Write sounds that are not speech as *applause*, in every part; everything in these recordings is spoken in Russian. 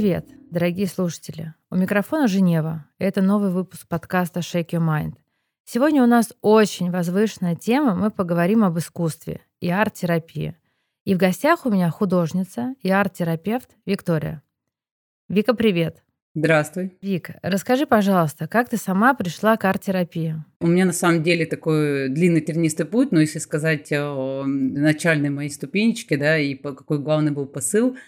Привет, дорогие слушатели. У микрофона Женева. Это новый выпуск подкаста Shake Your Mind. Сегодня у нас очень возвышенная тема. Мы поговорим об искусстве и арт-терапии. И в гостях у меня художница и арт-терапевт Виктория. Вика, привет. Здравствуй. Вик, расскажи, пожалуйста, как ты сама пришла к арт-терапии? У меня на самом деле такой длинный тернистый путь, но если сказать о начальной моей ступенечке, да, и какой главный был посыл –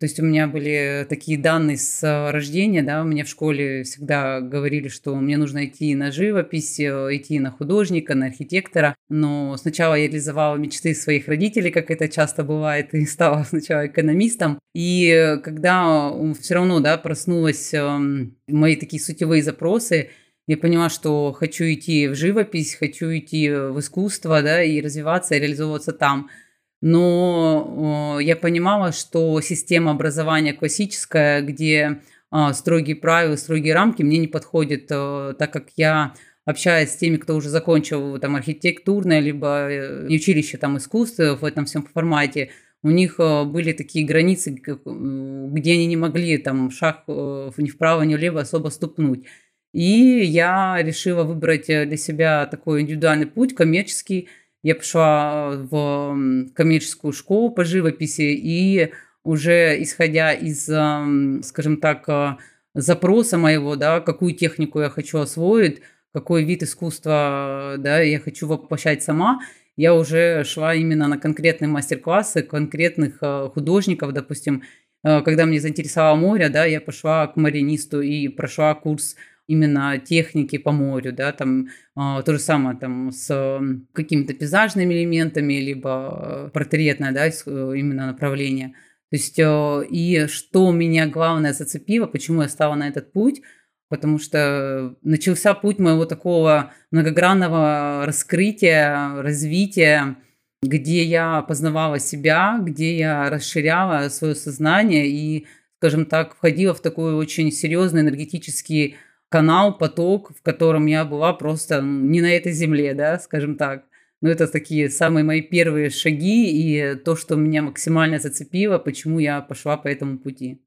то есть у меня были такие данные с э, рождения, да, мне в школе всегда говорили, что мне нужно идти на живопись, э, идти на художника, на архитектора, но сначала я реализовала мечты своих родителей, как это часто бывает, и стала *laughs* сначала экономистом. И когда все равно, да, проснулась эм, мои такие сутевые запросы, я поняла, что хочу идти в живопись, хочу идти в искусство, да, и развиваться, и реализовываться там – но я понимала, что система образования классическая, где а, строгие правила, строгие рамки мне не подходит, э, так как я общаясь с теми, кто уже закончил там архитектурное, либо э, училище там искусства в этом всем формате, у них э, были такие границы, где они не могли там шаг ни вправо, ни влево особо ступнуть. И я решила выбрать для себя такой индивидуальный путь, коммерческий, я пошла в коммерческую школу по живописи и уже исходя из, скажем так, э, запроса моего, да, какую технику я хочу освоить, какой вид искусства, да, я хочу воплощать сама, я уже шла именно на конкретные мастер-классы конкретных э, художников, допустим, э, когда мне заинтересовало море, да, я пошла к маринисту и прошла курс именно техники по морю, да, там э, то же самое там с какими-то пейзажными элементами, либо портретное, да, э, именно направление. То есть, э, и что меня главное зацепило, почему я стала на этот путь, потому что начался путь моего такого многогранного раскрытия, развития, где я познавала себя, где я расширяла свое сознание и, скажем так, входила в такой очень серьезный энергетический канал, поток, в котором я была просто не на этой земле, да, скажем так. Но это такие самые мои первые шаги и то, что меня максимально зацепило, почему я пошла по этому пути.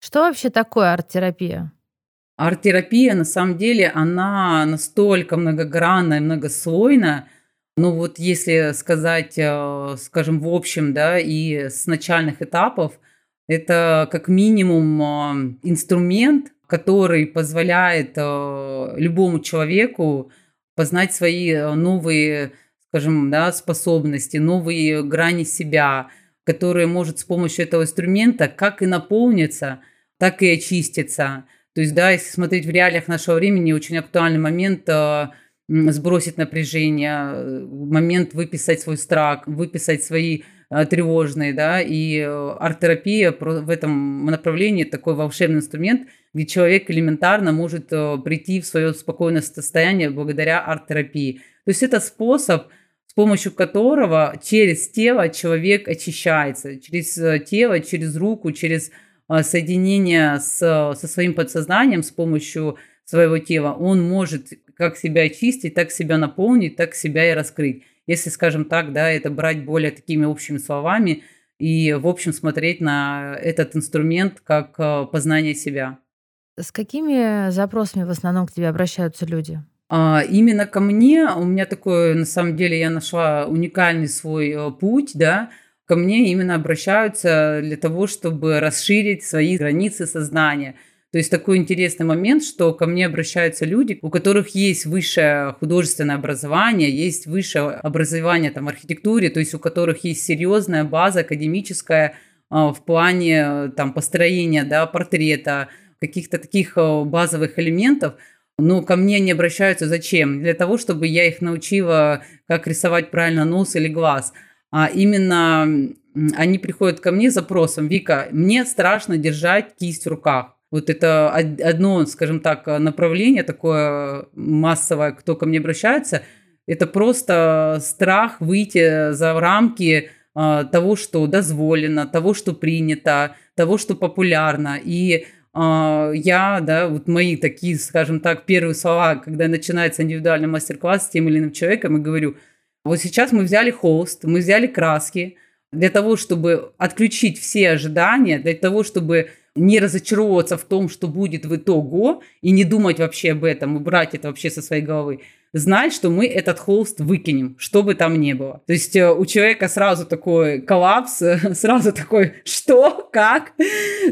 Что вообще такое арт-терапия? Арт-терапия, на самом деле, она настолько многогранная, многослойная, ну вот если сказать, э, скажем, в общем, да, и с начальных этапов, это как минимум инструмент, который позволяет э, любому человеку познать свои э, новые, скажем, да, способности, новые грани себя, которые может с помощью этого инструмента как и наполниться, так и очиститься. То есть, да, если смотреть в реалиях нашего времени, очень актуальный момент э, сбросить напряжение, момент выписать свой страх, выписать свои тревожные, да, и арт-терапия в этом направлении такой волшебный инструмент – где человек элементарно может э, прийти в свое спокойное состояние благодаря арт-терапии. То есть это способ, с помощью которого через тело человек очищается, через э, тело, через руку, через э, соединение с, со своим подсознанием с помощью своего тела, он может как себя очистить, так себя наполнить, так себя и раскрыть. Если, скажем так, да, это брать более такими общими словами и, в общем, смотреть на этот инструмент как познание себя. С какими запросами в основном к тебе обращаются люди? А, именно ко мне, у меня такой, на самом деле, я нашла уникальный свой э, путь, да, ко мне именно обращаются для того, чтобы расширить свои границы сознания. То есть такой интересный момент, что ко мне обращаются люди, у которых есть высшее художественное образование, есть высшее образование там, в архитектуре, то есть у которых есть серьезная база академическая а, в плане э, там, построения да, портрета, каких-то таких э, базовых элементов, но ко мне не обращаются зачем? Для того, чтобы я их научила, как рисовать правильно нос или глаз. А именно они приходят ко мне с запросом, Вика, мне страшно держать кисть в руках. Вот это одно, скажем так, направление такое массовое, кто ко мне обращается, это просто страх выйти за рамки э, того, что дозволено, того, что принято, того, что популярно. И я, да, вот мои такие, скажем так, первые слова, когда начинается индивидуальный мастер-класс с тем или иным человеком, и говорю, вот сейчас мы взяли холст, мы взяли краски, для того, чтобы отключить все ожидания, для того, чтобы не разочаровываться в том, что будет в итоге, и не думать вообще об этом, убрать это вообще со своей головы, знать, что мы этот холст выкинем, что бы там ни было. То есть э, у человека сразу такой коллапс, *laughs* сразу такой, что, как?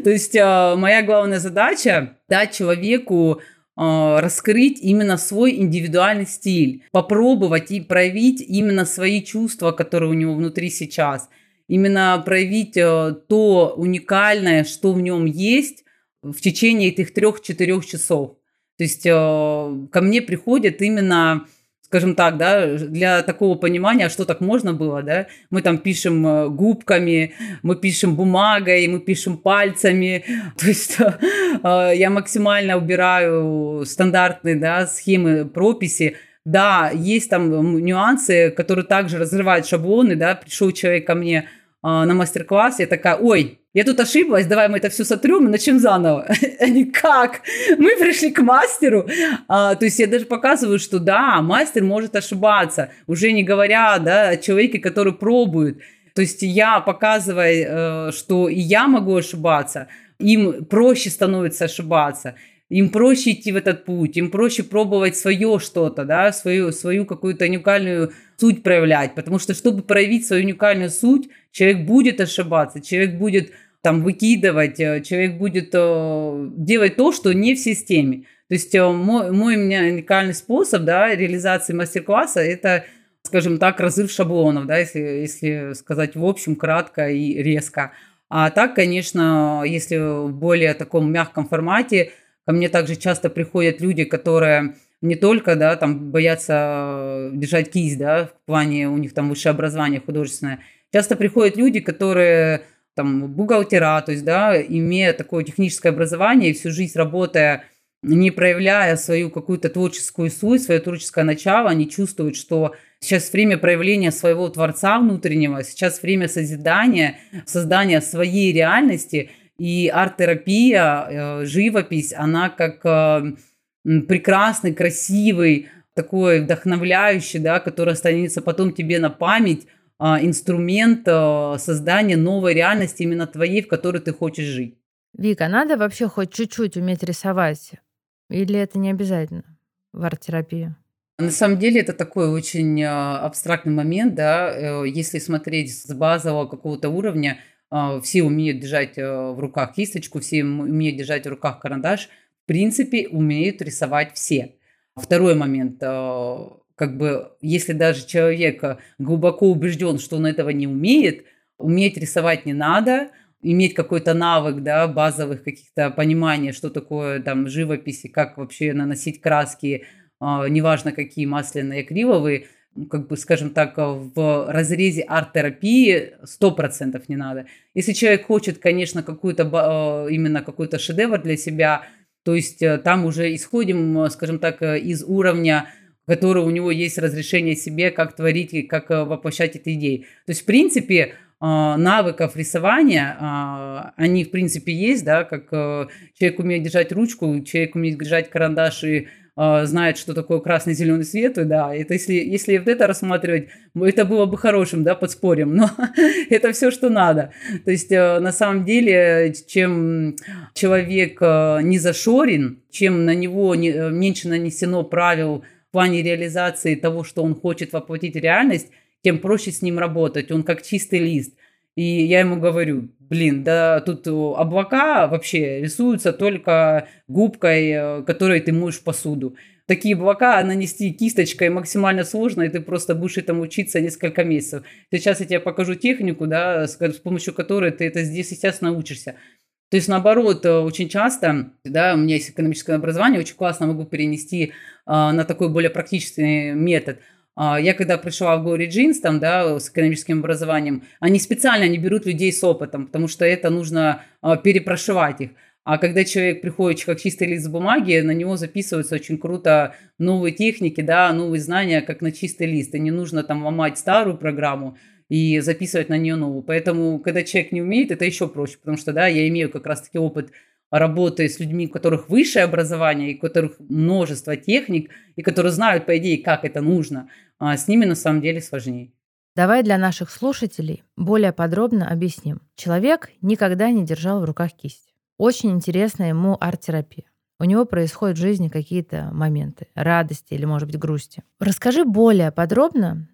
То есть э, моя главная задача дать человеку э, раскрыть именно свой индивидуальный стиль, попробовать и проявить именно свои чувства, которые у него внутри сейчас, именно проявить то уникальное, что в нем есть в течение этих трех-четырех часов. То есть э, ко мне приходят именно скажем так, да, для такого понимания, что так можно было, да, мы там пишем э, губками, мы пишем бумагой, мы пишем пальцами, *laughs* то есть э, я максимально убираю стандартные, да, схемы прописи, да, есть там нюансы, которые также разрывают шаблоны, да, пришел человек ко мне на мастер-класс, я такая, ой, я тут ошиблась, давай мы это все сотрем и начнем заново. *laughs* Они как? Мы пришли к мастеру. А, то есть я даже показываю, что да, мастер может ошибаться, уже не говоря да, о человеке, который пробует. То есть я показывая, э, что и я могу ошибаться, им проще становится ошибаться им проще идти в этот путь, им проще пробовать свое что-то, да, свою, свою какую-то уникальную суть проявлять, потому что чтобы проявить свою уникальную суть, человек будет ошибаться, человек будет там выкидывать, э, человек будет э, делать то, что не в системе. То есть э, мой, мой уникальный способ да, реализации мастер-класса – это, скажем так, разрыв шаблонов, да, если, если сказать в общем, кратко и резко. А так, конечно, если в более таком мягком формате, ко мне также часто приходят люди, которые не только, да, там боятся держать кисть, да, в плане у них там высшее образование художественное. Часто приходят люди, которые там, бухгалтера, то есть, да, имея такое техническое образование всю жизнь работая, не проявляя свою какую-то творческую суть, свое творческое начало, они чувствуют, что сейчас время проявления своего творца внутреннего, сейчас время созидания, создания своей реальности, и арт-терапия, э, живопись, она как э, прекрасный, красивый, такой вдохновляющий, да, который останется потом тебе на память, а, инструмент а, создания новой реальности именно твоей, в которой ты хочешь жить. Вика, надо вообще хоть чуть-чуть уметь рисовать? Или это не обязательно в арт-терапии? На самом деле это такой очень абстрактный момент, да, э, если смотреть с базового какого-то уровня, все умеют держать э, в руках кисточку, все умеют держать в руках карандаш, в принципе, умеют рисовать все. Второй момент, как бы, если даже человек э, глубоко убежден, что он этого не умеет, уметь рисовать не надо, иметь какой-то навык, да, базовых каких-то понимания, что такое там живопись и как вообще наносить краски, э, неважно какие масляные, акриловые, как бы, скажем так, в разрезе арт-терапии 100% не надо. Если человек хочет, конечно, какую-то, э, именно какой-то шедевр для себя, то есть э, там уже исходим, скажем так, из уровня который у него есть разрешение себе, как творить и как э, воплощать эти идеи. То есть, в принципе, а, навыков рисования, а, они, в принципе, есть, да, как э, человек умеет держать ручку, человек умеет держать карандаш и а, знает, что такое красный, зеленый свет, да, это если, если вот это рассматривать, это было бы хорошим, да, подспорьем, но *laughs* это все, что надо. То есть, э, на самом деле, чем человек не зашорен, чем на него меньше нанесено правил плане реализации того, что он хочет воплотить в реальность, тем проще с ним работать. Он как чистый лист. И я ему говорю, блин, да тут облака вообще рисуются только губкой, э, которой ты моешь посуду. Такие облака нанести кисточкой максимально сложно, и ты просто будешь этому учиться несколько месяцев. Сейчас я тебе покажу технику, да, с помощью которой ты это здесь сейчас научишься. То есть, наоборот, э, очень часто, да, у меня есть экономическое образование, очень классно могу перенести а, на такой более практичный метод. А, я когда пришла в Glory Jeans, там, да, с экономическим образованием, они специально не берут людей с опытом, потому что это нужно а, перепрошивать их. А когда человек приходит как чистый лист бумаги, на него записываются очень круто новые техники, да, новые знания, как на чистый лист. И не нужно там ломать старую программу, и записывать на нее новую. Поэтому, когда человек не умеет, это еще проще, потому что, да, я имею как раз-таки опыт работы с людьми, у которых высшее образование, и у которых множество техник, и которые знают, по идее, как это нужно, с ними на самом деле сложнее. Давай для наших слушателей более подробно объясним. Человек никогда не держал в руках кисть. очень интересна ему арт-терапия. У него происходят в жизни какие-то моменты радости или, может быть, грусти. Расскажи более подробно,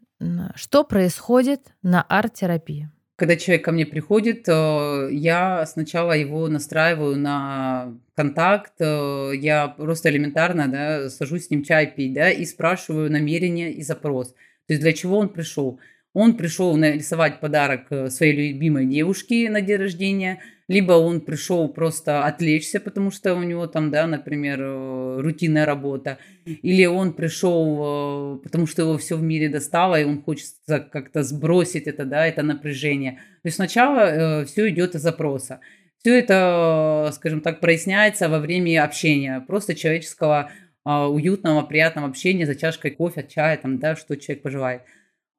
что происходит на арт-терапии. Когда человек ко мне приходит, э, я сначала его настраиваю на контакт, э, я просто элементарно да, сажусь с ним чай пить да, и спрашиваю намерение и запрос. То есть для чего он пришел. Он пришел нарисовать подарок э, своей любимой девушке на день рождения – либо он пришел просто отвлечься, потому что у него там, да, например, э, рутинная работа, или он пришел, э, потому что его все в мире достало, и он хочет как-то сбросить это, да, это напряжение. То есть сначала все идет из запроса. Все это, скажем так, проясняется во время общения, просто человеческого уютного, приятного общения за чашкой кофе, чая, там, да, что человек пожелает.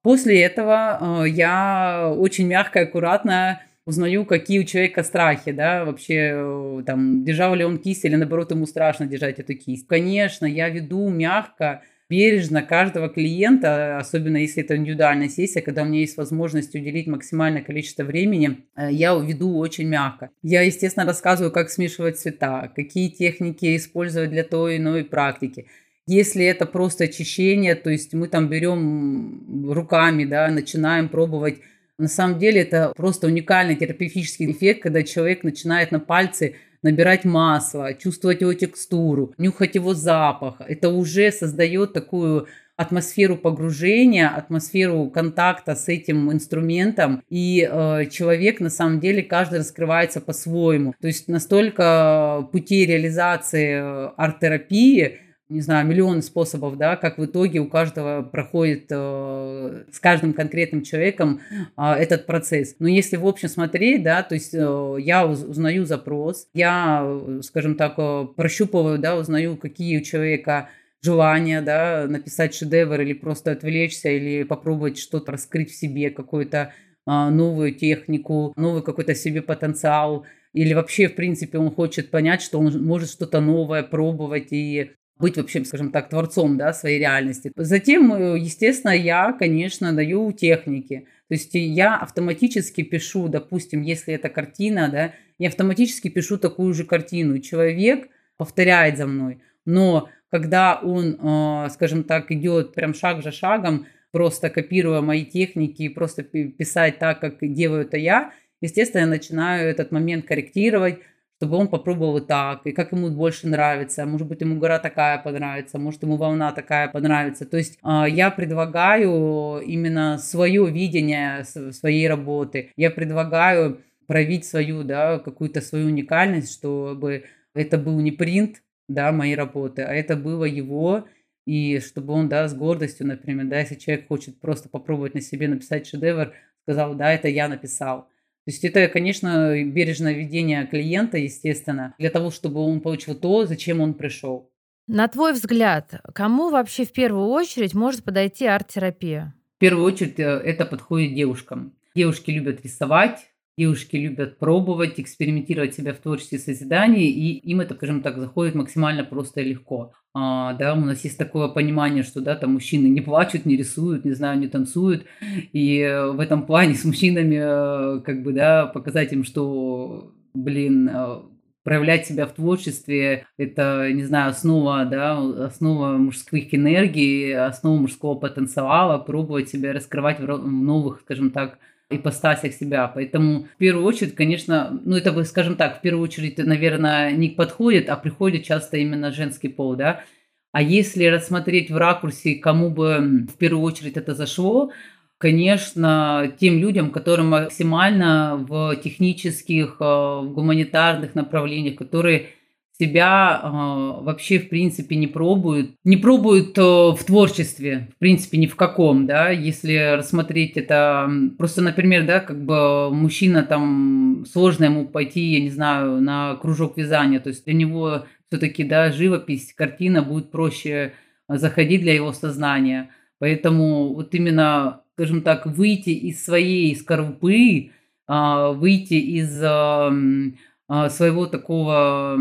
После этого я очень мягко и аккуратно узнаю, какие у человека страхи, да, вообще, э, там, держал ли он кисть или, наоборот, ему страшно держать эту кисть. Конечно, я веду мягко, бережно каждого клиента, особенно если это индивидуальная сессия, когда у меня есть возможность уделить максимальное количество времени, э, я веду очень мягко. Я, естественно, рассказываю, как смешивать цвета, какие техники использовать для той или иной практики. Если это просто очищение, то есть мы там берем руками, да, начинаем пробовать на самом деле это просто уникальный терапевтический эффект, когда человек начинает на пальцы набирать масло, чувствовать его текстуру, нюхать его запах. Это уже создает такую атмосферу погружения, атмосферу контакта с этим инструментом, и э, человек на самом деле каждый раскрывается по-своему. То есть настолько путей реализации э, арт-терапии не знаю, миллион способов, да, как в итоге у каждого проходит э, с каждым конкретным человеком э, этот процесс. Но если в общем смотреть, да, то есть э, я узнаю запрос, я, скажем так, э, прощупываю, да, узнаю, какие у человека желания, да, написать шедевр или просто отвлечься, или попробовать что-то раскрыть в себе, какую-то э, новую технику, новый какой-то себе потенциал, или вообще, в принципе, он хочет понять, что он может что-то новое пробовать и быть вообще, скажем так, творцом да, своей реальности. Затем, э, естественно, я, конечно, даю техники. То есть я автоматически пишу, допустим, если это картина, да, я автоматически пишу такую же картину. Человек повторяет за мной. Но когда он, э, скажем так, идет прям шаг за шагом, просто копируя мои техники и просто писать так, как делаю это я, естественно, я начинаю этот момент корректировать, чтобы он попробовал так, и как ему больше нравится. Может быть, ему гора такая понравится, может, ему волна такая понравится. То есть а, я предлагаю именно свое видение своей работы. Я предлагаю проявить свою, да, какую-то свою уникальность, чтобы это был не принт, да, моей работы, а это было его, и чтобы он, да, с гордостью, например, да, если человек хочет просто попробовать на себе написать шедевр, сказал, да, это я написал. То есть это, конечно, бережное ведение клиента, естественно, для того, чтобы он получил то, зачем он пришел. На твой взгляд, кому вообще в первую очередь может подойти арт-терапия? В первую очередь э, это подходит девушкам. Девушки любят рисовать, Девушки любят пробовать, экспериментировать себя в творчестве созидания, и им это, скажем так, заходит максимально просто и легко. А, да, у нас есть такое понимание, что да, там мужчины не плачут, не рисуют, не знаю, не танцуют, и в этом плане с мужчинами, э, как бы, да, показать им, что, блин, э, проявлять себя в творчестве – это, не знаю, основа, да, основа мужских энергий, основа мужского потенциала, пробовать себя раскрывать в новых, скажем так, ипостасях себя. Поэтому в первую очередь, конечно, ну это, скажем так, в первую очередь, наверное, не подходит, а приходит часто именно женский пол, да. А если рассмотреть в ракурсе, кому бы в первую очередь это зашло, конечно, тем людям, которым максимально в технических, э, в гуманитарных направлениях, которые себя э, вообще в принципе не пробуют, не пробуют э, в творчестве, в принципе ни в каком, да, если рассмотреть это, просто, например, да, как бы мужчина там сложно ему пойти, я не знаю, на кружок вязания, то есть для него все-таки, да, живопись, картина будет проще заходить для его сознания, поэтому вот именно, скажем так, выйти из своей скорлупы, э, выйти из своего такого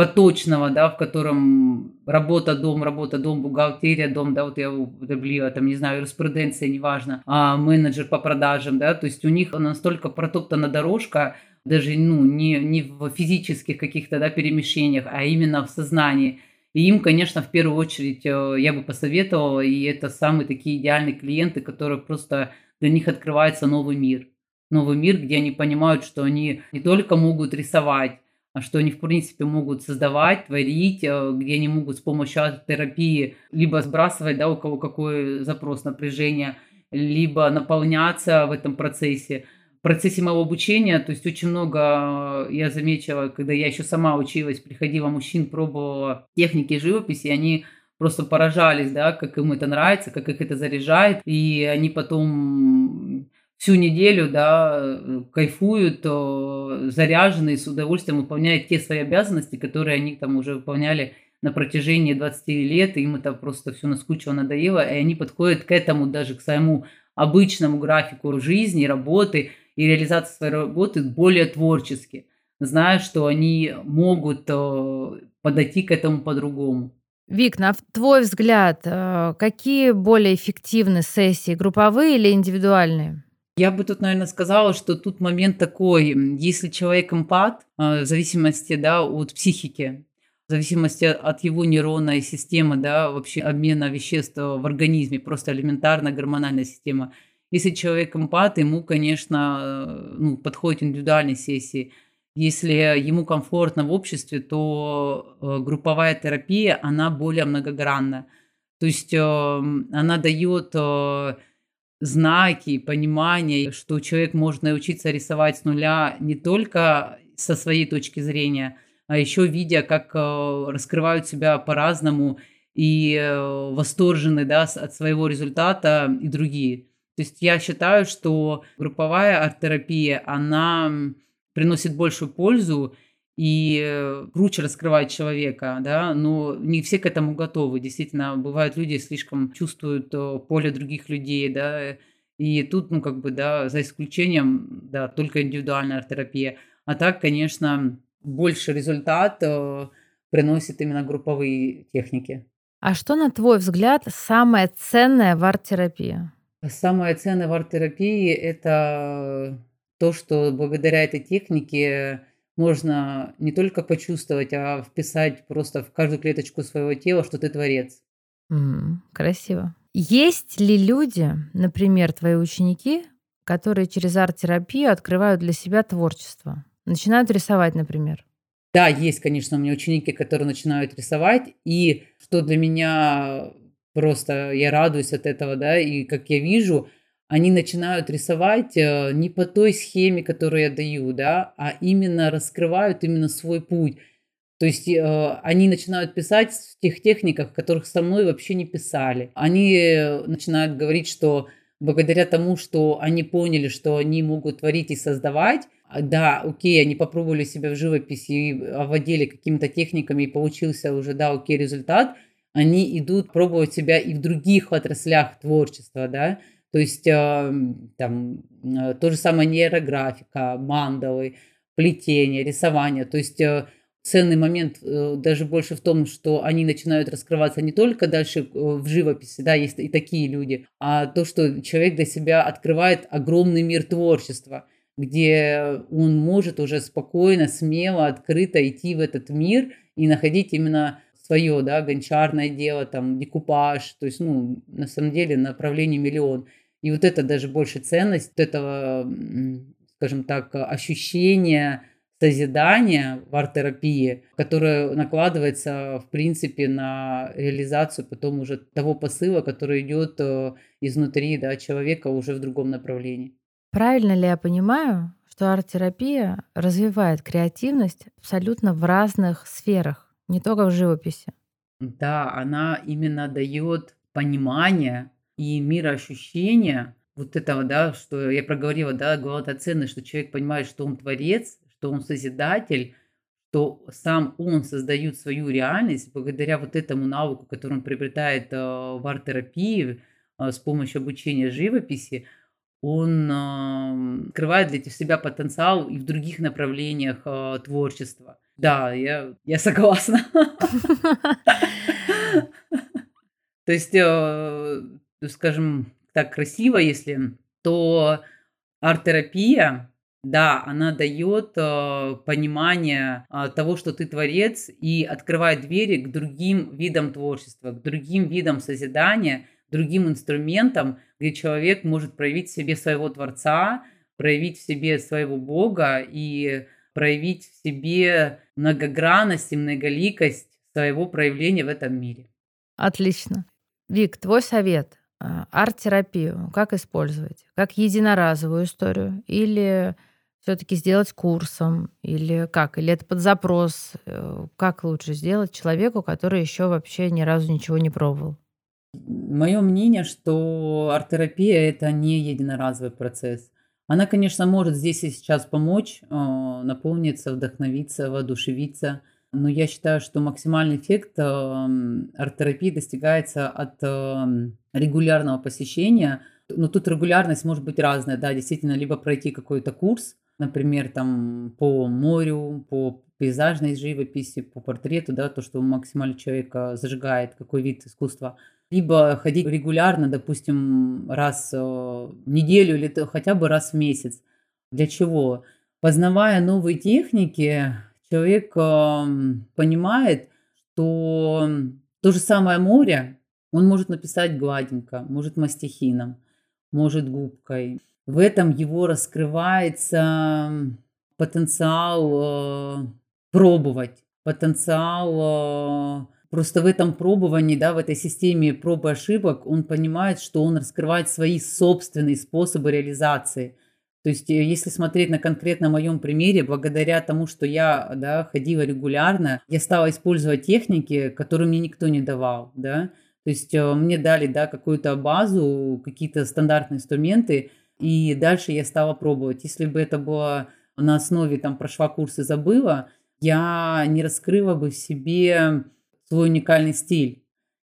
поточного, да, в котором работа, дом, работа, дом, бухгалтерия, дом, да, вот я употребила, там, не знаю, юриспруденция, неважно, а менеджер по продажам, да, то есть у них настолько протоптана дорожка даже ну, не, не в физических каких-то да, перемещениях, а именно в сознании. И им, конечно, в первую очередь э, я бы посоветовала, и это самые такие идеальные клиенты, которые просто для них открывается новый мир. Новый мир, где они понимают, что они не только могут рисовать, что они, в принципе, могут создавать, творить, э, где они могут с помощью арт-терапии либо сбрасывать, да, у кого какой запрос напряжения, либо наполняться в этом процессе – в процессе моего обучения, то есть очень много э, я заметила, когда я еще сама училась, приходила мужчин, пробовала техники живописи, они просто поражались, да, как им это нравится, как их это заряжает, и они потом всю неделю, да, кайфуют, заряженные, с удовольствием выполняют те свои обязанности, которые они там уже выполняли на протяжении 20 лет, и им это просто все наскучило, надоело, и они подходят к этому даже, к своему обычному графику жизни, работы, и реализация своей работы более творчески, зная, что они могут э, подойти к этому по-другому. Вик, на твой взгляд, э, какие более эффективны сессии, групповые или индивидуальные? Я бы тут, наверное, сказала, что тут момент такой, если человек эмпат, э, в зависимости да, от психики, в зависимости от его нейронной системы, да, вообще обмена веществ в организме, просто элементарная гормональная система – если человек эмпат, ему, конечно, ну, подходят индивидуальные сессии. Если ему комфортно в обществе, то э, групповая терапия, она более многогранна. То есть э, она дает э, знаки, понимание, что человек может научиться рисовать с нуля не только со своей точки зрения, а еще видя, как раскрывают себя по-разному и восторжены да, от своего результата и другие. То есть я считаю, что групповая арт-терапия, она приносит большую пользу и э, круче раскрывает человека, да, но не все к этому готовы. Действительно, бывают люди слишком чувствуют э, поле других людей, да, и тут, ну, как бы, да, за исключением, да, только индивидуальная арт-терапия. А так, конечно, больше результат э, приносит именно групповые техники. А что, на твой взгляд, самое ценное в арт-терапии? Самое ценное в арт-терапии– это то, что благодаря этой технике можно не только почувствовать, а вписать просто в каждую клеточку своего тела, что ты творец. М, красиво. Есть ли люди, например, твои ученики, которые через арт-терапию открывают для себя творчество? Начинают рисовать, например. Да, есть, конечно, у меня ученики, которые начинают рисовать, и что для меня Просто я радуюсь от этого, да, и как я вижу, они начинают рисовать э, не по той схеме, которую я даю, да, а именно раскрывают именно свой путь. То есть э, они начинают писать в тех техниках, которых со мной вообще не писали. Они начинают говорить, что благодаря тому, что они поняли, что они могут творить и создавать, а, да, окей, они попробовали себя в живописи овладели какими-то техниками, и получился уже, да, окей, результат – они идут пробовать себя и в других отраслях творчества, да, то есть э, там э, то же самое нейрографика, мандалы, плетение, рисование, то есть э, ценный момент даже больше в том, что они начинают раскрываться не только дальше в живописи, да, есть и такие люди, а то, что человек для себя открывает огромный мир творчества, где он может уже спокойно, смело, открыто идти в этот мир и находить именно свое, да, гончарное дело, там, декупаж, то есть, ну, на самом деле направлений миллион. И вот это даже больше ценность вот этого, скажем так, ощущения созидания в арт-терапии, которое накладывается, в принципе, на реализацию потом уже того посыла, который идет э, изнутри да, человека уже в другом направлении. Правильно ли я понимаю, что арт-терапия развивает креативность абсолютно в разных сферах? Не только в живописи. Да, она именно дает понимание и мироощущение вот этого, да, что я проговорила, да, главная ценность, что человек понимает, что он творец, что он созидатель, что сам он создает свою реальность благодаря вот этому навыку, который он приобретает э, в арт-терапии э, с помощью обучения живописи, он открывает для себя потенциал и в других направлениях творчества. Да, я, я согласна. *laughs* *laughs* То есть, скажем так, красиво, если, то арт-терапия Да, она дает э, понимание э, того, что ты творец, и открывает двери к другим видам творчества, к другим видам созидания, другим инструментам, где человек может проявить в себе своего творца, проявить в себе своего Бога и проявить в себе многогранность и многоликость своего проявления в этом мире. Отлично. Вик, твой совет. А, арт-терапию как использовать? Как единоразовую историю? Или все-таки сделать курсом? Или как? Или это под запрос? Э, как лучше сделать человеку, который еще вообще ни разу ничего не пробовал? Мое мнение, что арт-терапия это не единоразовый процесс. Она, конечно, может здесь и сейчас помочь, а, наполниться, вдохновиться, воодушевиться. Но я считаю, что максимальный эффект арт-терапии достигается от регулярного посещения. Но тут регулярность может быть разная, да, действительно, либо пройти какой-то курс, например, там по морю, по пейзажной живописи, по портрету, да, то, что максимально человека зажигает, какой вид искусства. Либо ходить регулярно, допустим, раз в неделю или хотя бы раз в месяц. Для чего? Познавая новые техники, человек понимает, что то же самое море он может написать гладенько, может мастихином, может губкой. В этом его раскрывается потенциал э, пробовать, потенциал э, просто в этом пробовании, да, в этой системе проб и ошибок он понимает, что он раскрывает свои собственные способы реализации. То есть, э, если смотреть на конкретно моем примере, благодаря тому, что я да, ходила регулярно, я стала использовать техники, которые мне никто не давал. Да? То есть э, мне дали да, какую-то базу, какие-то стандартные инструменты, и дальше я стала пробовать. Если бы это было на основе, там, прошла курсы, забыла, я не раскрыла бы в себе свой уникальный стиль.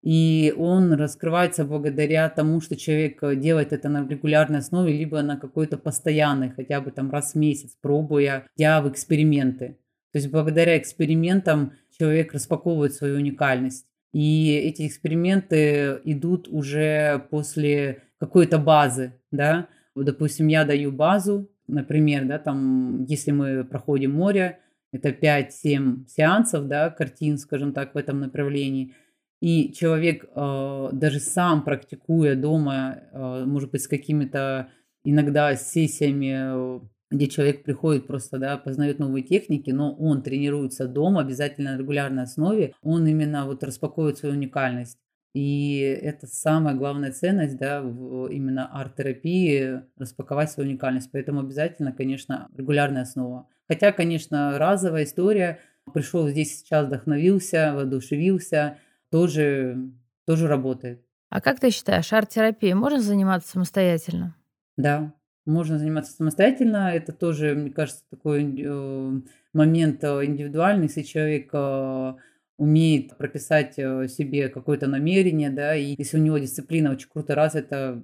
И он раскрывается благодаря тому, что человек делает это на регулярной основе, либо на какой-то постоянной, хотя бы там раз в месяц, пробуя, я в эксперименты. То есть благодаря экспериментам человек распаковывает свою уникальность. И эти эксперименты идут уже после какой-то базы, да. Вот, допустим, я даю базу, например, да, там, если мы проходим море, это 5-7 сеансов, да, картин, скажем так, в этом направлении. И человек э, даже сам практикуя дома, э, может быть, с какими-то иногда сессиями где человек приходит просто, да, познает новые техники, но он тренируется дома обязательно на регулярной основе, он именно вот распаковывает свою уникальность. И это самая главная ценность, да, в именно арт-терапии, распаковать свою уникальность. Поэтому обязательно, конечно, регулярная основа. Хотя, конечно, разовая история, пришел здесь сейчас, вдохновился, воодушевился, тоже, тоже работает. А как ты считаешь, арт-терапией можно заниматься самостоятельно? Да, можно заниматься самостоятельно. Это тоже, мне кажется, такой э, момент э, индивидуальный, если человек э, умеет прописать себе какое-то намерение, да, и если у него дисциплина очень круто развита,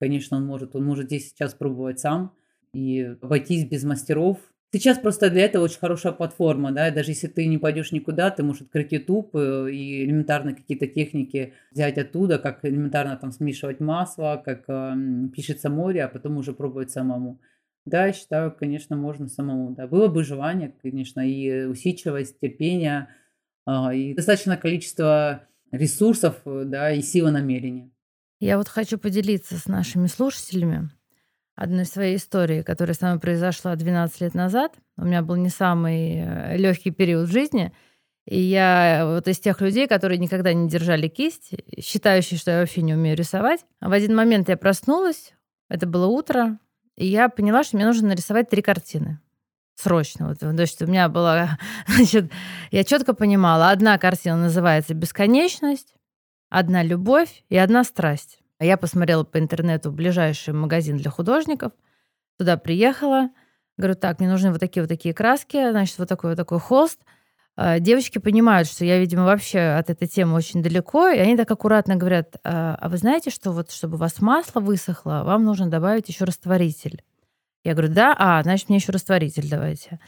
конечно, он может, он может здесь сейчас пробовать сам и обойтись без мастеров, Сейчас просто для этого очень хорошая платформа, да, даже если ты не пойдешь никуда, ты можешь открыть YouTube э, и элементарно какие-то техники взять оттуда, как элементарно там смешивать масло, как э, пишется море, а потом уже пробовать самому. Да, я считаю, конечно, можно самому, да. Было бы желание, конечно, и усидчивость, терпение, э, и достаточное количество ресурсов, э, да, и сила намерения. Я вот хочу поделиться с нашими слушателями одной своей истории, которая с нами произошла 12 лет назад. У меня был не самый э, легкий период в жизни. И я вот из тех людей, которые никогда не держали кисть, считающие, что я вообще не умею рисовать. В один момент я проснулась, это было утро, и я поняла, что мне нужно нарисовать три картины. Срочно. Вот, то есть у меня была... *laughs* Значит, я четко понимала, одна картина называется «Бесконечность», одна «Любовь» и одна «Страсть». А я посмотрела по интернету ближайший магазин для художников, туда приехала, говорю, так, мне нужны вот такие вот такие краски, значит, вот такой вот такой холст. А, девочки понимают, что я, видимо, вообще от этой темы очень далеко, и они так аккуратно говорят, а, а вы знаете, что вот чтобы у вас масло высохло, вам нужно добавить еще растворитель. Я говорю, да, а, значит, мне еще растворитель давайте.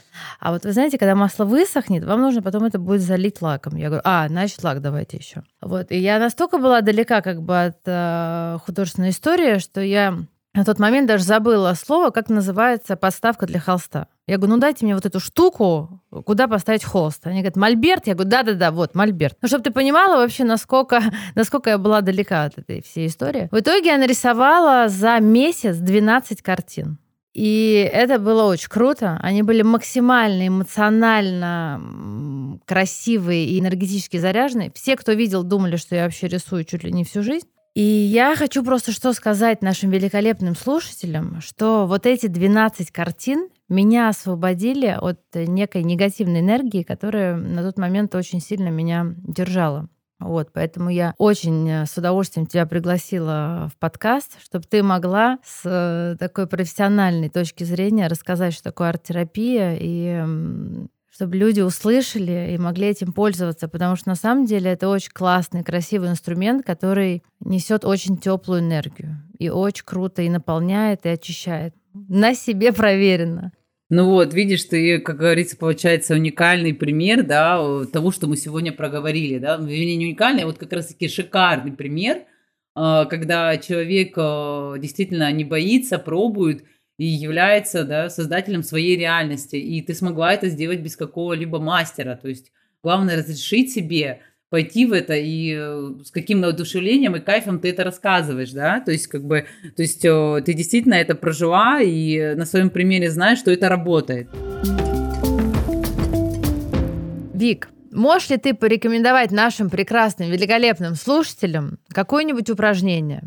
А вот вы знаете, когда масло высохнет, вам нужно потом это будет залить лаком. Я говорю, а, значит, лак давайте еще. Вот, и я настолько была далека как бы от э, художественной истории, что я На тот момент даже забыла слово, как называется подставка для холста. Я говорю, ну дайте мне вот эту штуку, куда поставить холст. Они говорят, мольберт? Я говорю, да-да-да, вот, мольберт. Ну, чтобы ты понимала вообще, насколько, *laughs* насколько я была далека от этой всей истории. В итоге я нарисовала за месяц 12 картин. И это было очень круто. Они были максимально эмоционально красивые и энергетически заряженные. Все, кто видел, думали, что я вообще рисую чуть ли не всю жизнь. И я хочу просто что сказать нашим великолепным слушателям, что вот эти 12 картин меня освободили от некой негативной энергии, которая на тот момент очень сильно меня держала. Вот, поэтому я очень э, с удовольствием тебя пригласила в подкаст, чтобы ты могла с э, такой профессиональной точки зрения рассказать, что такое арт-терапия, и чтобы люди услышали и могли этим пользоваться, потому что на самом деле это очень классный, красивый инструмент, который несет очень теплую энергию и очень круто и наполняет, и очищает. На себе проверено. Ну вот, видишь, ты, как говорится, получается уникальный пример, да, того, что мы сегодня проговорили, да, ну, не уникальный, а вот как раз-таки шикарный пример, а, когда человек а, действительно не боится, пробует и является, да, создателем своей реальности, и ты смогла это сделать без какого-либо мастера, то есть главное разрешить себе пойти в это и э, с каким воодушевлением и кайфом ты это рассказываешь, да, то есть как бы, то есть э, ты действительно это прожила и на своем примере знаешь, что это работает. Вик, можешь ли ты порекомендовать нашим прекрасным, великолепным слушателям какое-нибудь упражнение?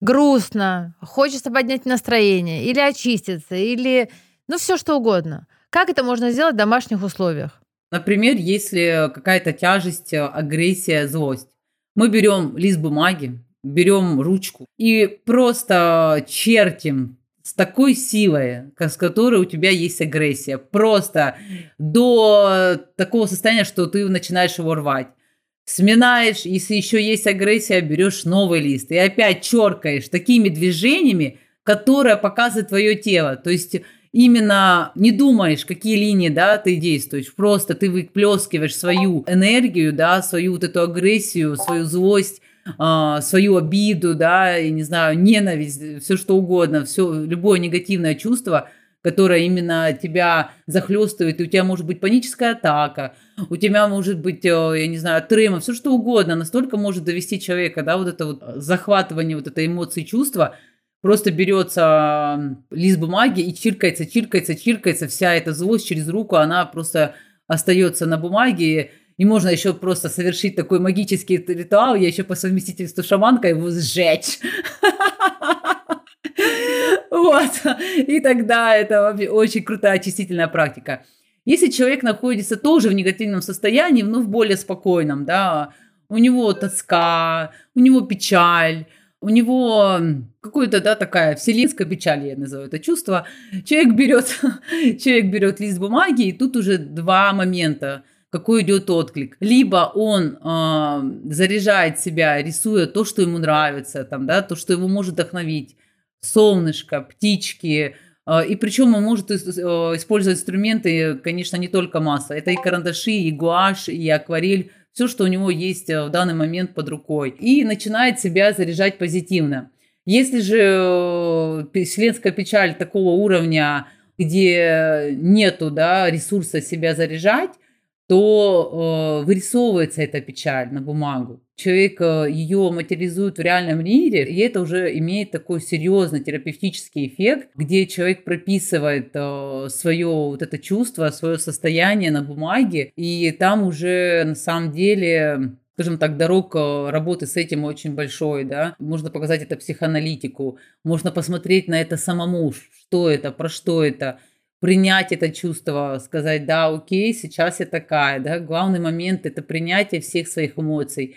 Грустно, хочется поднять настроение, или очиститься, или ну все что угодно. Как это можно сделать в домашних условиях? Например, если какая-то тяжесть, агрессия, злость. Мы берем лист бумаги, берем ручку и просто чертим с такой силой, с которой у тебя есть агрессия. Просто до такого состояния, что ты начинаешь его рвать. Сминаешь, если еще есть агрессия, берешь новый лист и опять черкаешь такими движениями, которые показывают твое тело. То есть именно не думаешь, какие линии, да, ты действуешь, просто ты выплескиваешь свою энергию, да, свою вот эту агрессию, свою злость, э, свою обиду, да, и не знаю, ненависть, все что угодно, все, любое негативное чувство, которое именно тебя захлестывает, и у тебя может быть паническая атака, у тебя может быть, э, я не знаю, трема, все что угодно, настолько может довести человека, да, вот это вот захватывание вот этой эмоции, чувства – Просто берется лист бумаги и чиркается, чиркается, чиркается. Вся эта злость через руку, она просто остается на бумаге. И можно еще просто совершить такой магический ритуал. Я еще по совместительству шаманка его сжечь. *laughs* Вот. И тогда это очень крутая очистительная практика. Если человек находится тоже в негативном состоянии, но в более спокойном, да, у него тоска, у него печаль, у него какую-то, да, такая вселенская печаль, я называю это чувство. Человек берет, *laughs* человек берет лист бумаги, и тут уже два момента какой идет отклик. Либо он э, заряжает себя, рисуя то, что ему нравится, там, да, то, что его может вдохновить. Солнышко, птички. Э, и причем он может э, использовать инструменты, конечно, не только масса. Это и карандаши, и гуашь, и акварель все, что у него есть э, в данный момент под рукой, и начинает себя заряжать позитивно. Если же э, вселенская печаль такого уровня, где нету да, ресурса себя заряжать, то э, вырисовывается эта печаль на бумагу. Человек ее материализует в реальном мире, и это уже имеет такой серьезный терапевтический эффект, где человек прописывает э, свое вот это чувство, свое состояние на бумаге, и там уже на самом деле скажем так, дорог работы с этим очень большой, да. Можно показать это психоаналитику, можно посмотреть на это самому, что это, про что это, принять это чувство, сказать, да, окей, сейчас я такая, да, главный момент – это принятие всех своих эмоций,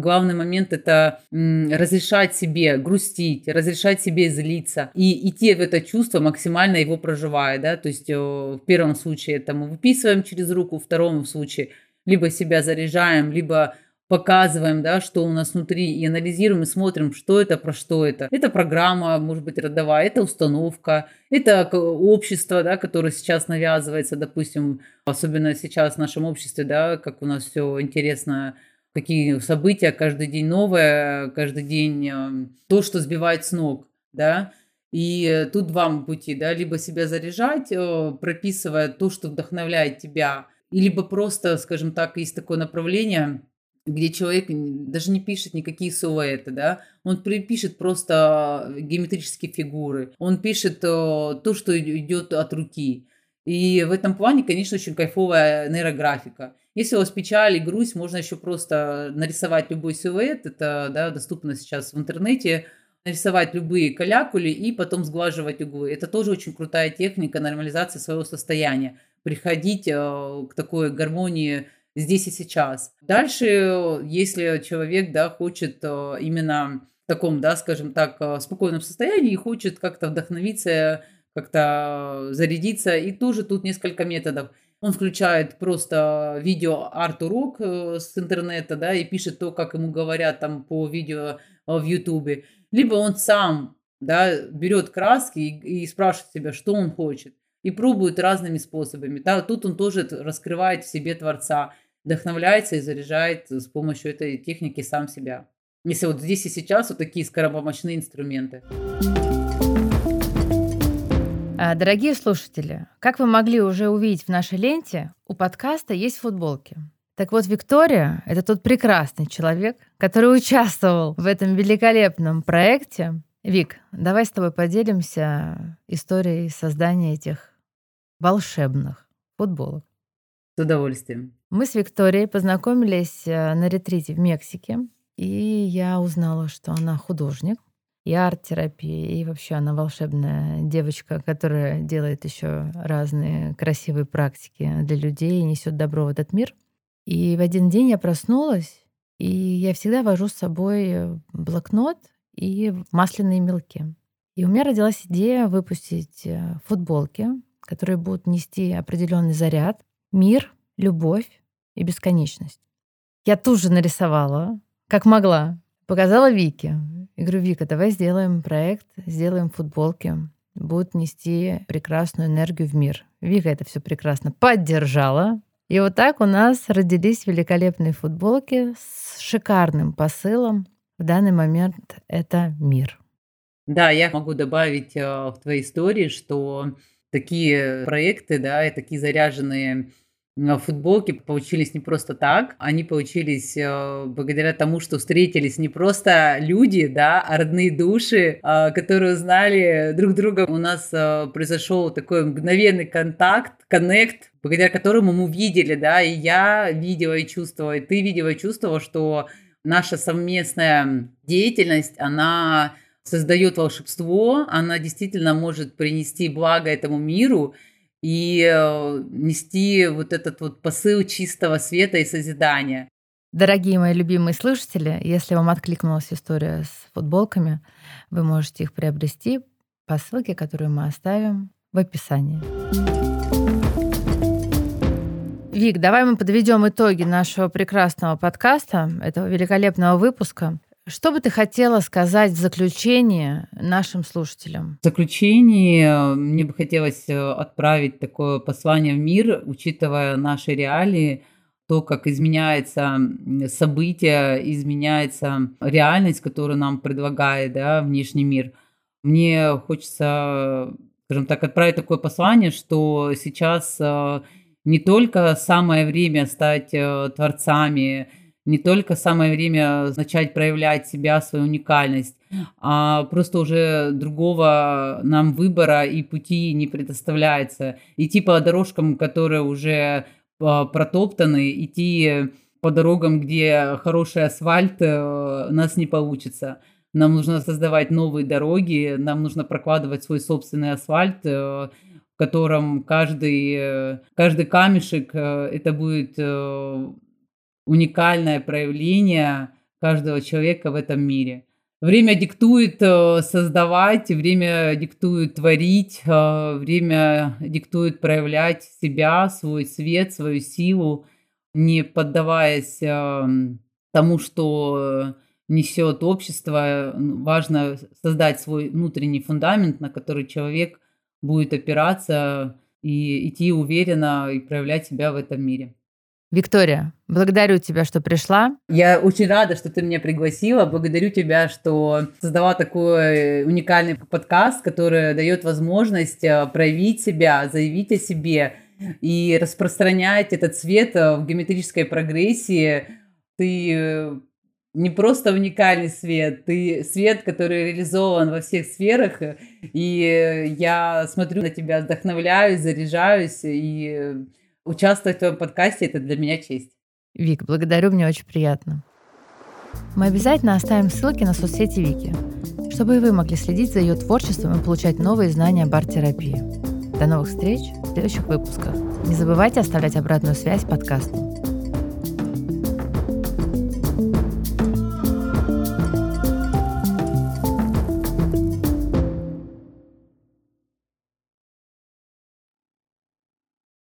Главный момент это разрешать себе грустить, разрешать себе злиться и идти в это чувство, максимально его проживая. Да? То есть э, в первом случае это мы выписываем через руку, в втором случае либо себя заряжаем, либо показываем, да, что у нас внутри, и анализируем, и смотрим, что это, про что это. Это программа, может быть, родовая, это установка, это общество, да, которое сейчас навязывается, допустим, особенно сейчас в нашем обществе, да, как у нас все интересно, какие события, каждый день новое, каждый день э, то, что сбивает с ног, да, И тут вам пути, да, либо себя заряжать, э, прописывая то, что вдохновляет тебя, либо просто, скажем так, есть такое направление, где человек даже не пишет никакие силуэты, да, он пишет просто геометрические фигуры, он пишет э, то, что идет от руки. И в этом плане, конечно, очень кайфовая нейрографика. Если у вас печаль и грусть, можно еще просто нарисовать любой силуэт. Это да, доступно сейчас в интернете нарисовать любые калякули и потом сглаживать углы. Это тоже очень крутая техника нормализации своего состояния. Приходить э, к такой гармонии здесь и сейчас. Дальше, если человек да, хочет э, именно в таком, да, скажем так, э, спокойном состоянии и хочет как-то вдохновиться, как-то зарядиться, и тоже тут несколько методов. Он включает просто видео арт-урок с интернета, да, и пишет то, как ему говорят там по видео в Ютубе либо он сам да, берет краски и, и спрашивает себя, что он хочет, и пробует разными способами. Да, тут он тоже раскрывает в себе Творца, вдохновляется и заряжает с помощью этой техники сам себя. Если вот здесь и сейчас вот такие скоропомощные инструменты. Дорогие слушатели, как вы могли уже увидеть в нашей ленте, у подкаста есть футболки. Так вот, Виктория — это тот прекрасный человек, который участвовал в этом великолепном проекте. Вик, давай с тобой поделимся историей создания этих волшебных футболок. С удовольствием. Мы с Викторией познакомились э, на ретрите в Мексике, и я узнала, что она художник, и арт-терапия, и вообще она волшебная девочка, которая делает еще разные красивые практики для людей и несет добро в этот мир. И в один день я проснулась, и я всегда вожу с собой э, блокнот и масляные мелки. И у меня родилась идея выпустить э, футболки, которые будут нести определенный заряд, мир, любовь и бесконечность. Я тут же нарисовала, как могла, показала Вике. И говорю, Вика, давай сделаем проект, сделаем футболки, будут нести прекрасную энергию в мир. Вика это все прекрасно поддержала, и вот так у нас родились великолепные футболки с шикарным посылом. В данный момент это мир. Да, я могу добавить э, в твоей истории, что такие проекты, да, и такие заряженные футболки получились не просто так, они получились э, благодаря тому, что встретились не просто люди, да, а родные души, э, которые узнали друг друга. У нас э, произошел такой мгновенный контакт, коннект, благодаря которому мы видели, да, и я видела и чувствовала, и ты видела и чувствовала, что наша совместная деятельность, она создает волшебство, она действительно может принести благо этому миру, и э, нести вот этот вот посыл чистого света и созидания. Дорогие мои любимые слушатели, если вам откликнулась история с футболками, вы можете их приобрести по ссылке, которую мы оставим в описании. Вик, давай мы подведем итоги нашего прекрасного подкаста, этого великолепного выпуска. Что бы ты хотела сказать в заключение нашим слушателям? В заключение э, мне бы хотелось э, отправить такое послание в мир, учитывая наши реалии, то, как изменяется события, изменяется реальность, которую нам предлагает да, внешний мир. Мне хочется, скажем так, отправить такое послание, что сейчас э, не только самое время стать творцами, не только самое время начать проявлять себя, свою уникальность, а просто уже другого нам выбора и пути не предоставляется. Идти по дорожкам, которые уже а, протоптаны, идти по дорогам, где хороший асфальт, э, у нас не получится. Нам нужно создавать новые дороги, нам нужно прокладывать свой собственный асфальт, э, в котором каждый, э, каждый камешек это будет уникальное проявление каждого человека в этом мире. Время диктует э, создавать, время диктует творить, э, время диктует проявлять себя, свой свет, свою силу, не поддаваясь э, тому, что несет общество. Важно создать свой внутренний фундамент, на который человек будет опираться и идти уверенно и проявлять себя в этом мире. Виктория, благодарю тебя, что пришла. Я очень рада, что ты меня пригласила. Благодарю тебя, что создала такой уникальный подкаст, который дает возможность э, проявить себя, заявить о себе и распространять этот свет э, в геометрической прогрессии. Ты э, не просто уникальный свет, ты свет, который реализован во всех сферах, и я смотрю на тебя, вдохновляюсь, заряжаюсь, и участвовать в твоем подкасте – это для меня честь. Вик, благодарю, мне очень приятно. Мы обязательно оставим ссылки на соцсети Вики, чтобы и вы могли следить за ее творчеством и получать новые знания об арт-терапии. До новых встреч в следующих выпусках. Не забывайте оставлять обратную связь подкасту.